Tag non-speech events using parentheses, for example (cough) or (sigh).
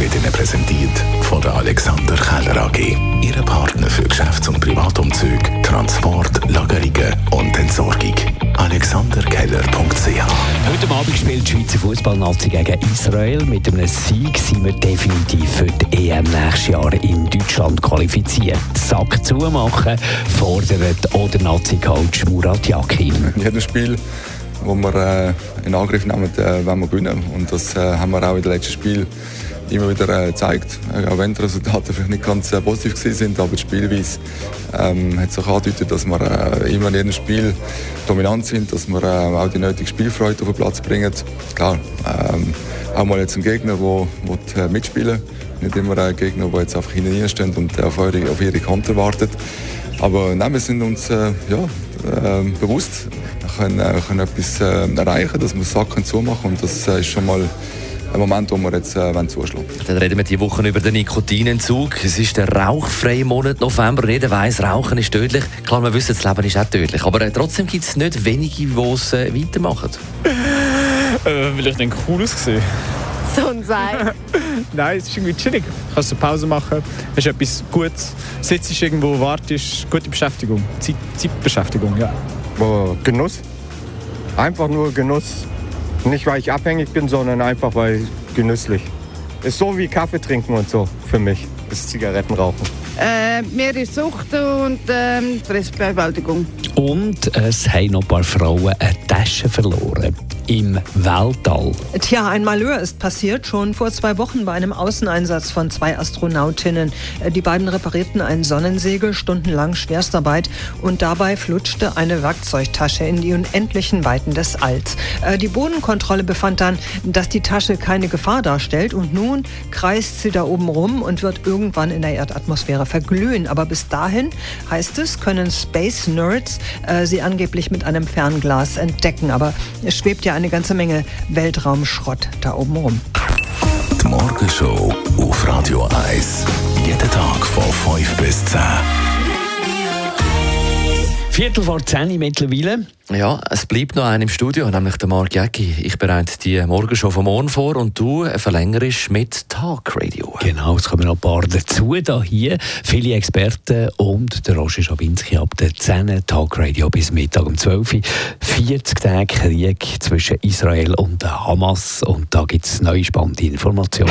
wird Ihnen präsentiert von der Alexander Keller AG. Ihre Partner für Geschäfts- und Privatumzug, Transport, Lagerungen und Entsorgung. AlexanderKeller.ch Heute Abend spielt die Schweizer Fußballnazi gegen Israel. Mit einem Sieg sind wir definitiv für die EM nächstes Jahr in Deutschland qualifiziert. Sack zumachen fordert oder Nazi-Coach Murat Yakin. In jedem Spiel, wo wir äh, in Angriff nehmen, äh, wollen wir gewinnen. Und das äh, haben wir auch in den letzten Spielen immer wieder gezeigt. Auch wenn die Resultate vielleicht nicht ganz positiv sind, aber die Spielweise ähm, hat sich angedeutet, dass wir äh, immer in jedem Spiel dominant sind, dass wir äh, auch die nötige Spielfreude auf den Platz bringen. Klar, ähm, auch mal jetzt ein Gegner, der äh, mitspielen nicht immer ein Gegner, der jetzt einfach hinten steht und auf, eure, auf ihre Konter wartet. Aber nein, wir sind uns äh, ja, äh, bewusst, wir können, äh, können etwas äh, erreichen, dass wir Sachen zumachen und das äh, ist schon mal ein Moment, wo wir jetzt äh, zuschlagen Dann reden wir diese Woche über den Nikotinentzug. Es ist der rauchfreie Monat November jeder weiss, Rauchen ist tödlich. Klar, wir wissen, das Leben ist auch tödlich. Aber äh, trotzdem gibt es nicht wenige, die es äh, weitermachen. Äh, weil ich dann cool ausgesehen. So ein Sein. (laughs) Nein, es ist irgendwie chillig. Du kannst eine Pause machen, hast etwas Gutes, sitzt irgendwo, wartest, gute Beschäftigung. Zeit, Zeitbeschäftigung, ja. Oh, Genuss. Einfach nur Genuss. Nicht, weil ich abhängig bin, sondern einfach, weil genüsslich. Ist so wie Kaffee trinken und so für mich. Ist Zigarettenrauchen. Äh, mir ist Sucht und ähm, Stressbewältigung. Und es haben noch ein paar Frauen eine Tasche verloren. Im Weltall. Tja, ein Malheur ist passiert, schon vor zwei Wochen bei einem Außeneinsatz von zwei Astronautinnen. Äh, Die beiden reparierten ein Sonnensegel, stundenlang Schwerstarbeit und dabei flutschte eine Werkzeugtasche in die unendlichen Weiten des Alls. Äh, Die Bodenkontrolle befand dann, dass die Tasche keine Gefahr darstellt und nun kreist sie da oben rum und wird irgendwann in der Erdatmosphäre verglühen. Aber bis dahin, heißt es, können Space Nerds äh, sie angeblich mit einem Fernglas entdecken. Aber es schwebt ja eine ganze Menge Weltraumschrott da oben rum. Die Morgenshow auf Radio 1. Jeden Tag von 5 bis 10. Viertel vor zehn mittlerweile. Ja, es bleibt noch einer im Studio, nämlich der Mark Jäcki. Ich bereite die Morgenshow vom Morgen vor und du verlängerst mit Talk Radio. Genau, es kommen noch ein paar dazu da hier. Viele Experten und der Roger Schawinski ab der 10 Talk Radio bis Mittag um 12 Uhr. 40 Tage Krieg zwischen Israel und der Hamas und da gibt es neue spannende Informationen.